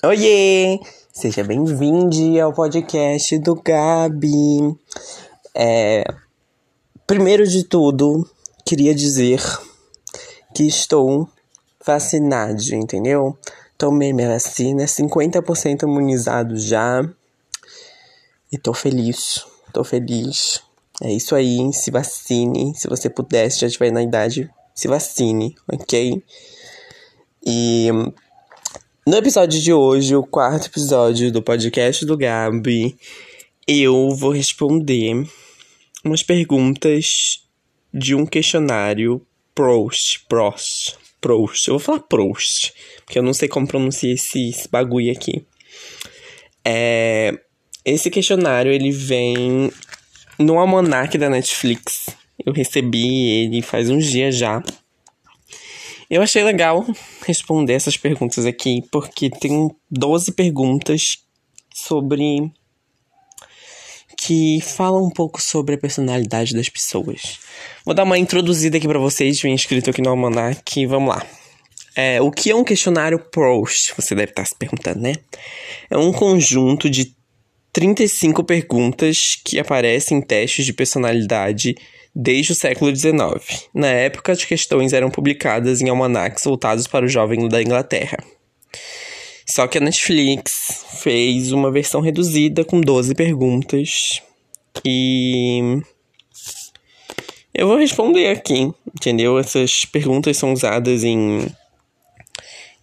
Oiê! Seja bem-vindo ao podcast do Gabi. É, primeiro de tudo, queria dizer que estou vacinado, entendeu? Tomei minha vacina, 50% imunizado já. E tô feliz, tô feliz. É isso aí, se vacine. Se você puder, se já estiver na idade, se vacine, ok? E no episódio de hoje, o quarto episódio do podcast do Gabi, eu vou responder umas perguntas de um questionário Proust, Proust, Proust. Eu vou falar Proust, porque eu não sei como pronunciar esse, esse bagulho aqui. É, esse questionário, ele vem no almanac da Netflix. Eu recebi ele faz uns dias já. Eu achei legal responder essas perguntas aqui, porque tem 12 perguntas sobre. que falam um pouco sobre a personalidade das pessoas. Vou dar uma introduzida aqui para vocês, vem escrito aqui no Almanac. Vamos lá. É, o que é um questionário Proust? Você deve estar se perguntando, né? É um conjunto de 35 perguntas que aparecem em testes de personalidade desde o século XIX. Na época, as questões eram publicadas em almanacs voltados para o jovem da Inglaterra. Só que a Netflix fez uma versão reduzida com 12 perguntas e eu vou responder aqui, entendeu? Essas perguntas são usadas em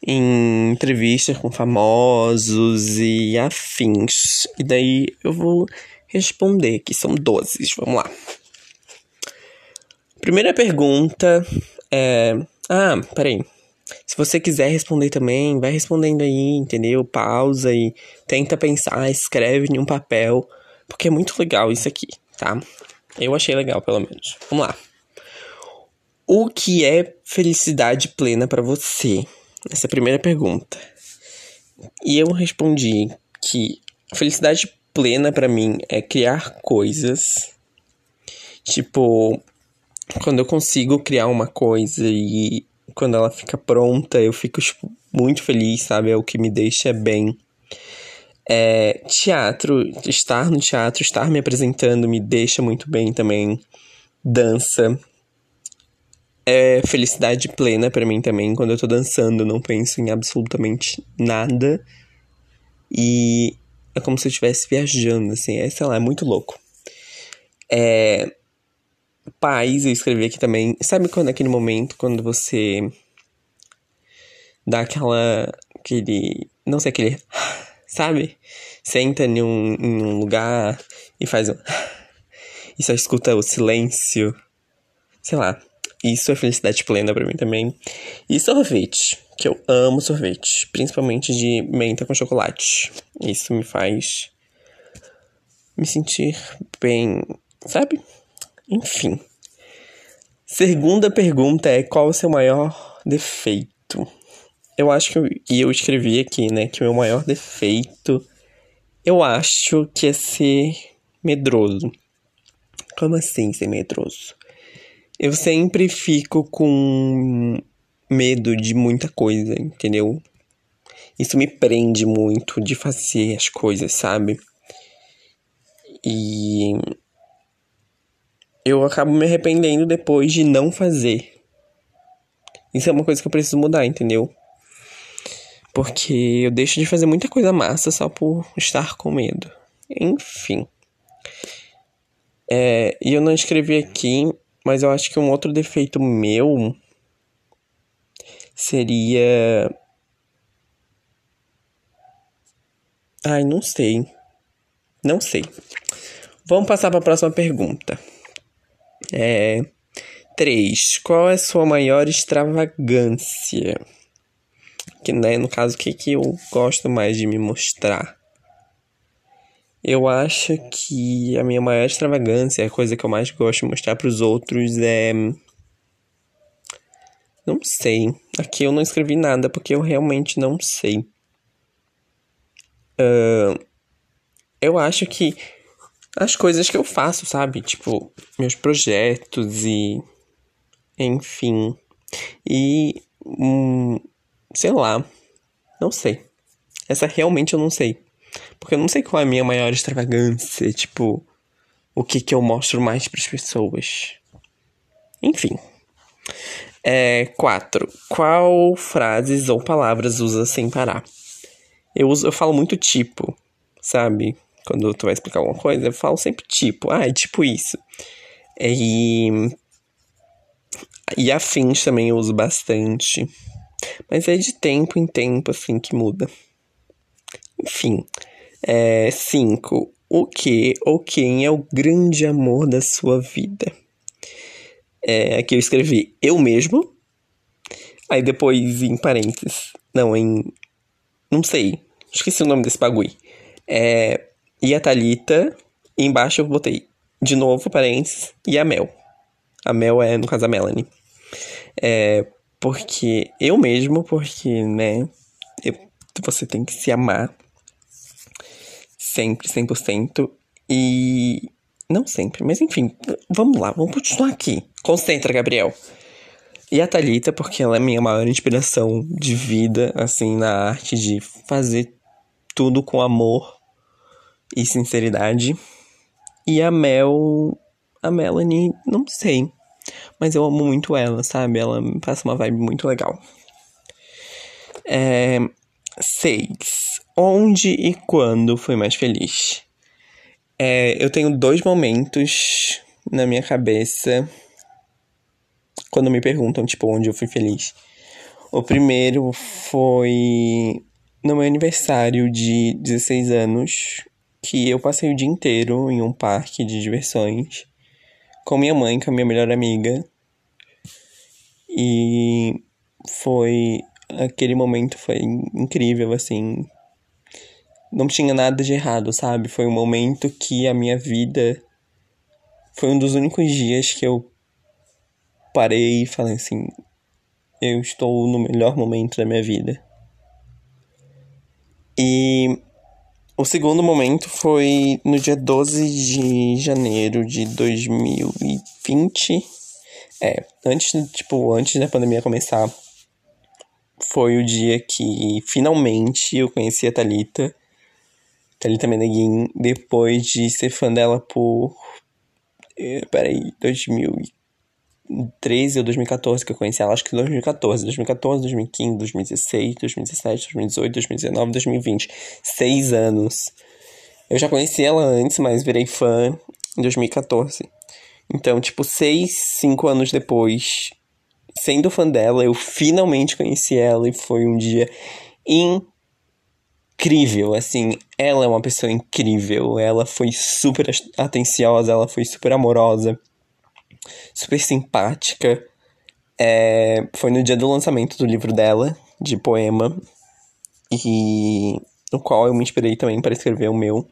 em entrevistas com famosos e afins. E daí eu vou responder, que são 12. Vamos lá. Primeira pergunta é. Ah, peraí. Se você quiser responder também, vai respondendo aí, entendeu? Pausa e tenta pensar, escreve em um papel, porque é muito legal isso aqui, tá? Eu achei legal, pelo menos. Vamos lá. O que é felicidade plena para você? Essa é a primeira pergunta. E eu respondi que felicidade plena para mim é criar coisas. Tipo, quando eu consigo criar uma coisa e quando ela fica pronta, eu fico tipo, muito feliz, sabe? É o que me deixa bem. É, teatro, estar no teatro, estar me apresentando me deixa muito bem também. Dança. É felicidade plena para mim também. Quando eu tô dançando, eu não penso em absolutamente nada. E é como se eu estivesse viajando, assim. É, sei lá, é muito louco. É, paz, eu escrevi aqui também. Sabe quando aquele momento quando você dá aquela aquele, não sei aquele, sabe? Senta em um, em um lugar e faz um e só escuta o silêncio. Sei lá. Isso é felicidade plena para mim também. E sorvete, que eu amo sorvete, principalmente de menta com chocolate. Isso me faz me sentir bem, sabe? Enfim. Segunda pergunta é qual o seu maior defeito? Eu acho que eu, e eu escrevi aqui, né, que o meu maior defeito eu acho que é ser medroso. Como assim ser medroso? Eu sempre fico com medo de muita coisa, entendeu? Isso me prende muito de fazer as coisas, sabe? E eu acabo me arrependendo depois de não fazer. Isso é uma coisa que eu preciso mudar, entendeu? Porque eu deixo de fazer muita coisa massa só por estar com medo. Enfim. É, e eu não escrevi aqui, mas eu acho que um outro defeito meu seria. Ai, não sei. Não sei. Vamos passar para a próxima pergunta. É. 3. Qual é a sua maior extravagância? Que, né, no caso, o que, que eu gosto mais de me mostrar? Eu acho que a minha maior extravagância, a coisa que eu mais gosto de mostrar para os outros é. Não sei. Aqui eu não escrevi nada porque eu realmente não sei. Uh, eu acho que as coisas que eu faço, sabe? Tipo, meus projetos e. Enfim. E. Hum, sei lá. Não sei. Essa realmente eu não sei. Porque eu não sei qual é a minha maior extravagância, tipo, o que que eu mostro mais para as pessoas. Enfim. É, quatro. Qual frases ou palavras usa sem parar? Eu, uso, eu falo muito tipo, sabe? Quando tu vai explicar alguma coisa, eu falo sempre tipo. Ah, é tipo isso. E, e afins também eu uso bastante. Mas é de tempo em tempo, assim, que muda. Enfim. É, cinco. O que ou quem é o grande amor da sua vida? É, aqui eu escrevi eu mesmo. Aí depois em parênteses. Não, em. Não sei. Esqueci o nome desse bagulho. É, e a Thalita. E embaixo eu botei de novo parênteses. E a Mel. A Mel é, no caso, a Melanie. É, porque eu mesmo, porque, né? Eu, você tem que se amar. Sempre, 100%. E não sempre, mas enfim, vamos lá, vamos continuar aqui. Concentra, Gabriel. E a Thalita, porque ela é minha maior inspiração de vida, assim, na arte de fazer tudo com amor e sinceridade. E a Mel. A Melanie, não sei. Mas eu amo muito ela, sabe? Ela me passa uma vibe muito legal. É. Onde e quando foi mais feliz? É, eu tenho dois momentos na minha cabeça quando me perguntam, tipo, onde eu fui feliz. O primeiro foi no meu aniversário de 16 anos, que eu passei o dia inteiro em um parque de diversões com minha mãe, com a minha melhor amiga. E foi aquele momento foi incrível assim, não tinha nada de errado, sabe? Foi um momento que a minha vida foi um dos únicos dias que eu parei e falei assim: eu estou no melhor momento da minha vida. E o segundo momento foi no dia 12 de janeiro de 2020. É, antes, tipo, antes da pandemia começar, foi o dia que finalmente eu conheci a Thalita Thalita Meneguin, depois de ser fã dela por. Eh, peraí, 2013 ou 2014 que eu conheci ela, acho que 2014. 2014, 2015, 2016, 2017, 2018, 2019, 2020. Seis anos. Eu já conheci ela antes, mas virei fã em 2014. Então, tipo, seis, cinco anos depois, sendo fã dela, eu finalmente conheci ela e foi um dia incrível incrível, assim, ela é uma pessoa incrível, ela foi super atenciosa, ela foi super amorosa, super simpática. É, foi no dia do lançamento do livro dela, de poema, e no qual eu me inspirei também para escrever o meu.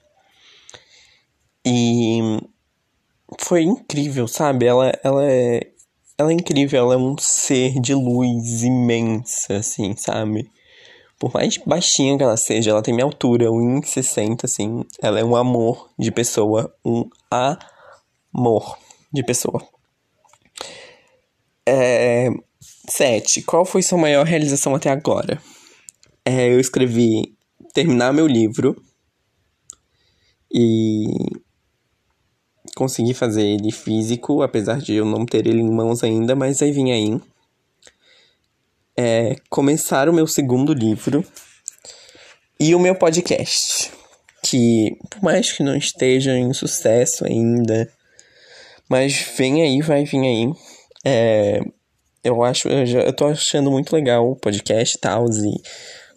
E foi incrível, sabe? Ela, ela é ela é incrível, ela é um ser de luz imensa, assim, sabe? Por mais baixinha que ela seja, ela tem minha altura, 1,60, assim. Ela é um amor de pessoa. Um amor de pessoa. É... Sete. Qual foi sua maior realização até agora? É, eu escrevi terminar meu livro. E consegui fazer ele físico, apesar de eu não ter ele em mãos ainda, mas aí vim aí é começar o meu segundo livro e o meu podcast. Que, por mais que não esteja em sucesso ainda, mas vem aí, vai vir aí. É, eu acho, eu, já, eu tô achando muito legal o podcast e tal, e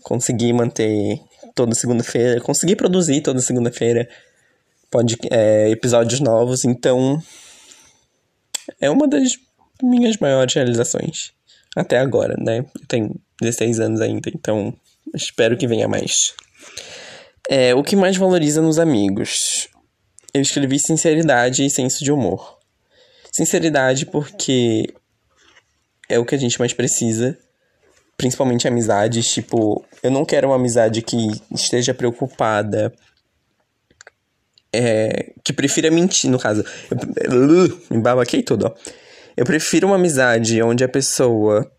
conseguir manter toda segunda-feira, conseguir produzir toda segunda-feira é, episódios novos, então é uma das minhas maiores realizações até agora, né? Eu tenho 16 anos ainda, então espero que venha mais. É, o que mais valoriza nos amigos? Eu escrevi sinceridade e senso de humor. Sinceridade porque é o que a gente mais precisa, principalmente amizades, tipo, eu não quero uma amizade que esteja preocupada é, que prefira mentir, no caso. Eu, me babaquei tudo, ó. Eu prefiro uma amizade onde a pessoa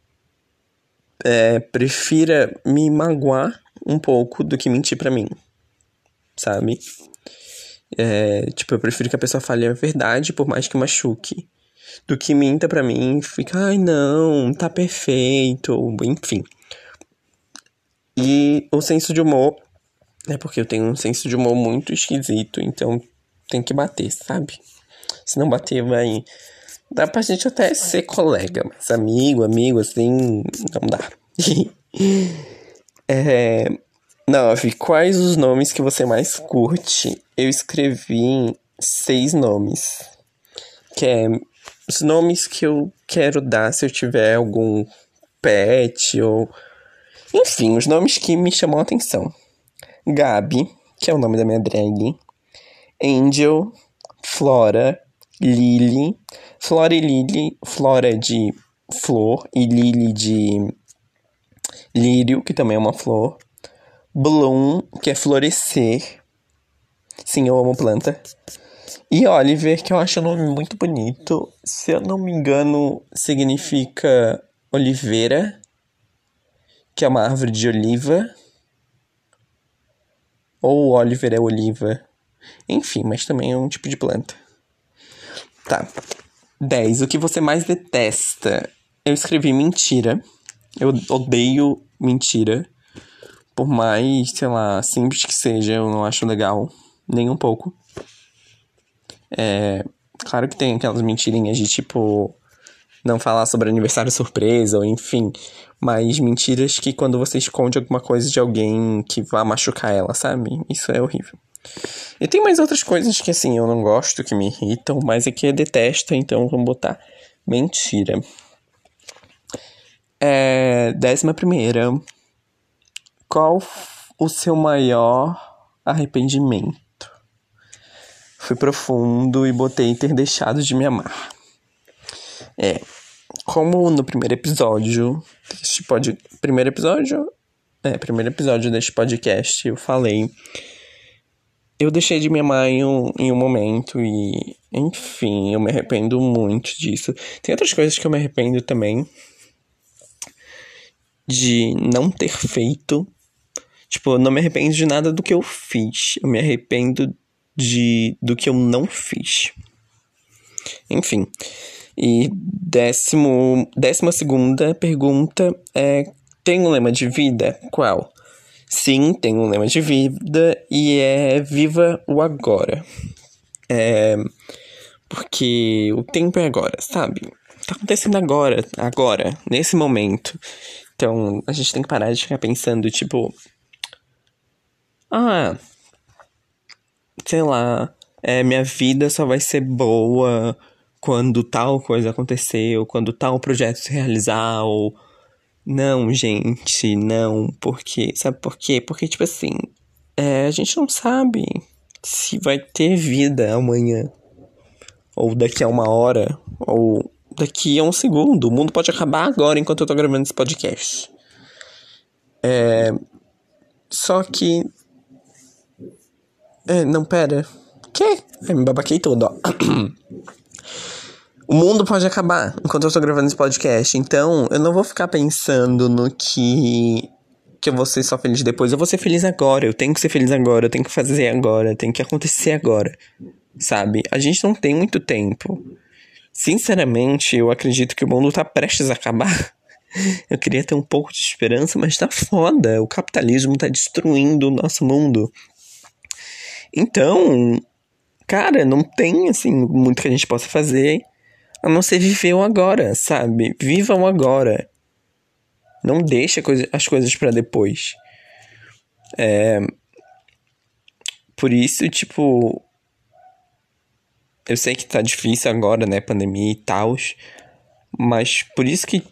é, prefira me magoar um pouco do que mentir para mim, sabe? É, tipo, eu prefiro que a pessoa fale a verdade, por mais que machuque, do que minta para mim fica, ai não, tá perfeito, enfim. E o senso de humor, é porque eu tenho um senso de humor muito esquisito, então tem que bater, sabe? Se não bater, vai. Dá pra gente até ser colega, mas amigo, amigo, assim, não dá. é. Nove. Quais os nomes que você mais curte? Eu escrevi seis nomes. Que é os nomes que eu quero dar se eu tiver algum pet ou. Enfim, os nomes que me chamam a atenção. Gabi, que é o nome da minha drag. Angel, Flora, Lily, Flora e Lily, Flora de flor e Lily de lírio, que também é uma flor. Bloom, que é florescer. Sim, eu amo planta. E Oliver, que eu acho o nome muito bonito. Se eu não me engano, significa oliveira, que é uma árvore de oliva. Ou Oliver é oliva. Enfim, mas também é um tipo de planta. Tá. 10. O que você mais detesta? Eu escrevi mentira. Eu odeio mentira. Por mais, sei lá, simples que seja, eu não acho legal. Nem um pouco. É. Claro que tem aquelas mentirinhas de tipo. Não falar sobre aniversário surpresa, ou enfim. Mas mentiras que quando você esconde alguma coisa de alguém que vá machucar ela, sabe? Isso é horrível. E tem mais outras coisas que, assim, eu não gosto, que me irritam, mas é que eu detesto, então vamos botar mentira. É, décima primeira. Qual o seu maior arrependimento? Fui profundo e botei ter deixado de me amar. É, como no primeiro episódio deste pod... Primeiro episódio? É, primeiro episódio deste podcast eu falei eu deixei de me amar em um, em um momento e, enfim, eu me arrependo muito disso. Tem outras coisas que eu me arrependo também de não ter feito. Tipo, eu não me arrependo de nada do que eu fiz. Eu me arrependo de do que eu não fiz. Enfim. E décimo, décima segunda pergunta é: tem um lema de vida? Qual? Sim, tem um lema de vida e é viva o agora. É, porque o tempo é agora, sabe? Tá acontecendo agora, agora, nesse momento. Então, a gente tem que parar de ficar pensando, tipo. Ah. Sei lá. É, minha vida só vai ser boa quando tal coisa acontecer, ou quando tal projeto se realizar, ou não, gente, não. Porque, sabe por quê? Porque, tipo assim, é, a gente não sabe se vai ter vida amanhã. Ou daqui a uma hora. Ou daqui a um segundo. O mundo pode acabar agora enquanto eu tô gravando esse podcast. É. Só que. É, não, pera. Quê? Ai, me babaquei todo, ó. O mundo pode acabar enquanto eu tô gravando esse podcast. Então, eu não vou ficar pensando no que. Que eu vou ser só feliz depois. Eu vou ser feliz agora. Eu tenho que ser feliz agora. Eu tenho que fazer agora. Tem que acontecer agora. Sabe? A gente não tem muito tempo. Sinceramente, eu acredito que o mundo tá prestes a acabar. Eu queria ter um pouco de esperança, mas tá foda. O capitalismo tá destruindo o nosso mundo. Então, cara, não tem assim muito que a gente possa fazer a não ser viver o agora, sabe? Vivam agora. Não deixe as coisas para depois. É... Por isso, tipo. Eu sei que tá difícil agora, né? Pandemia e tal. Mas por isso que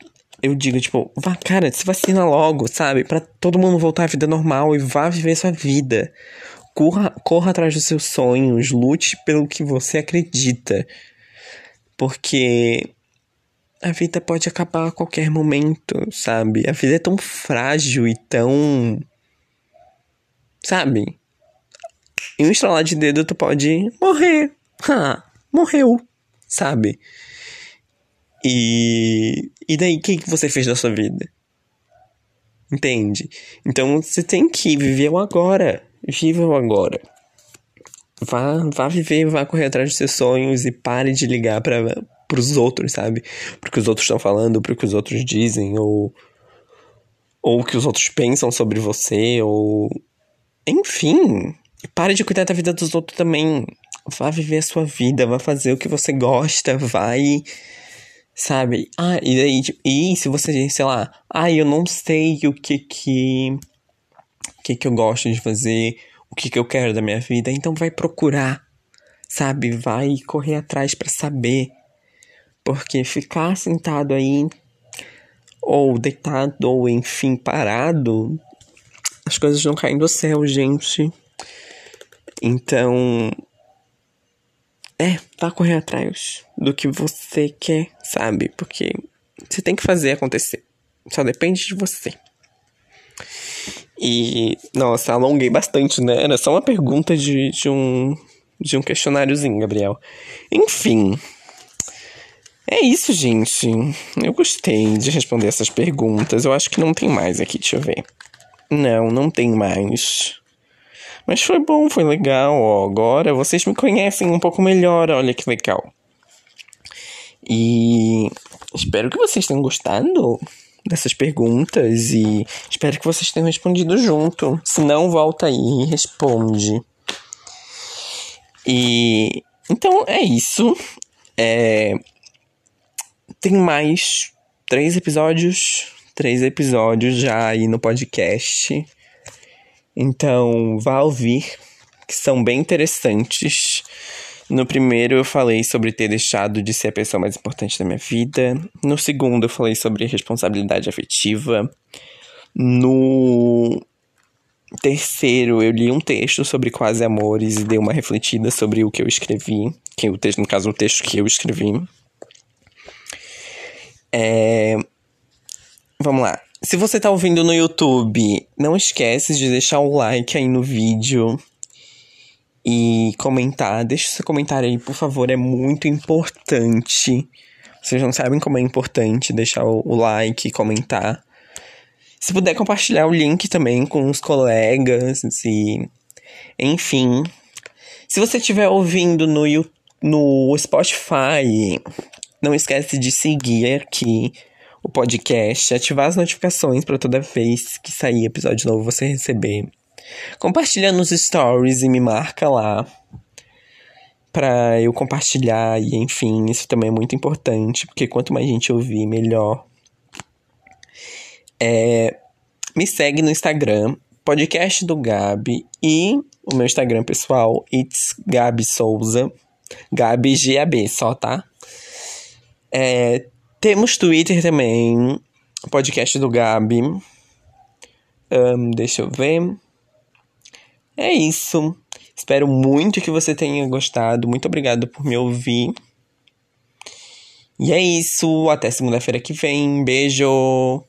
eu digo, tipo, vá, cara, se vacina logo, sabe? para todo mundo voltar à vida normal e vá viver sua vida. Corra, corra atrás dos seus sonhos, lute pelo que você acredita. Porque a vida pode acabar a qualquer momento, sabe? A vida é tão frágil e tão. Sabe? Em um estralar de dedo tu pode morrer. Ah, morreu, sabe? E. E daí, o que, que você fez da sua vida? Entende? Então você tem que viver o agora. Viva o agora. Vá, vá viver, vá correr atrás dos seus sonhos e pare de ligar para os outros, sabe? Porque os outros estão falando, porque os outros dizem, ou ou o que os outros pensam sobre você, ou enfim, pare de cuidar da vida dos outros também. Vá viver a sua vida, vá fazer o que você gosta, vai sabe? Ah, e daí, tipo, e se você, sei lá, ah, eu não sei o que que que que eu gosto de fazer, o que que eu quero da minha vida, então vai procurar, sabe? Vai correr atrás para saber. Porque ficar sentado aí ou deitado, ou enfim, parado, as coisas não caem do céu, gente. Então, é, vá correr atrás do que você quer, sabe? Porque você tem que fazer acontecer. Só depende de você. E, nossa, alonguei bastante, né? Era só uma pergunta de, de um de um questionáriozinho, Gabriel. Enfim, é isso, gente. Eu gostei de responder essas perguntas. Eu acho que não tem mais aqui, deixa eu ver. Não, não tem mais. Mas foi bom, foi legal, ó. Agora vocês me conhecem um pouco melhor, olha que legal. E espero que vocês tenham gostado dessas perguntas e espero que vocês tenham respondido junto. Se não, volta aí e responde. E então é isso. É, tem mais três episódios. Três episódios já aí no podcast. Então, vá ouvir, que são bem interessantes. No primeiro, eu falei sobre ter deixado de ser a pessoa mais importante da minha vida. No segundo, eu falei sobre responsabilidade afetiva. No terceiro, eu li um texto sobre quase amores e dei uma refletida sobre o que eu escrevi. Que o texto, no caso, o texto que eu escrevi. É... Vamos lá. Se você tá ouvindo no YouTube, não esquece de deixar o like aí no vídeo e comentar. Deixa seu comentário aí, por favor, é muito importante. Vocês não sabem como é importante deixar o like comentar. Se puder compartilhar o link também com os colegas e enfim. Se você estiver ouvindo no, no Spotify, não esquece de seguir aqui o podcast, ativar as notificações para toda vez que sair episódio novo você receber. Compartilha nos stories e me marca lá para eu compartilhar e enfim, isso também é muito importante, porque quanto mais gente ouvir, melhor. É, me segue no Instagram, podcast do Gabi e o meu Instagram pessoal, it's Gabi Souza, Gabi GAB só, tá? É, temos Twitter também, podcast do Gabi. Um, deixa eu ver. É isso. Espero muito que você tenha gostado. Muito obrigado por me ouvir. E é isso. Até segunda-feira que vem. Beijo.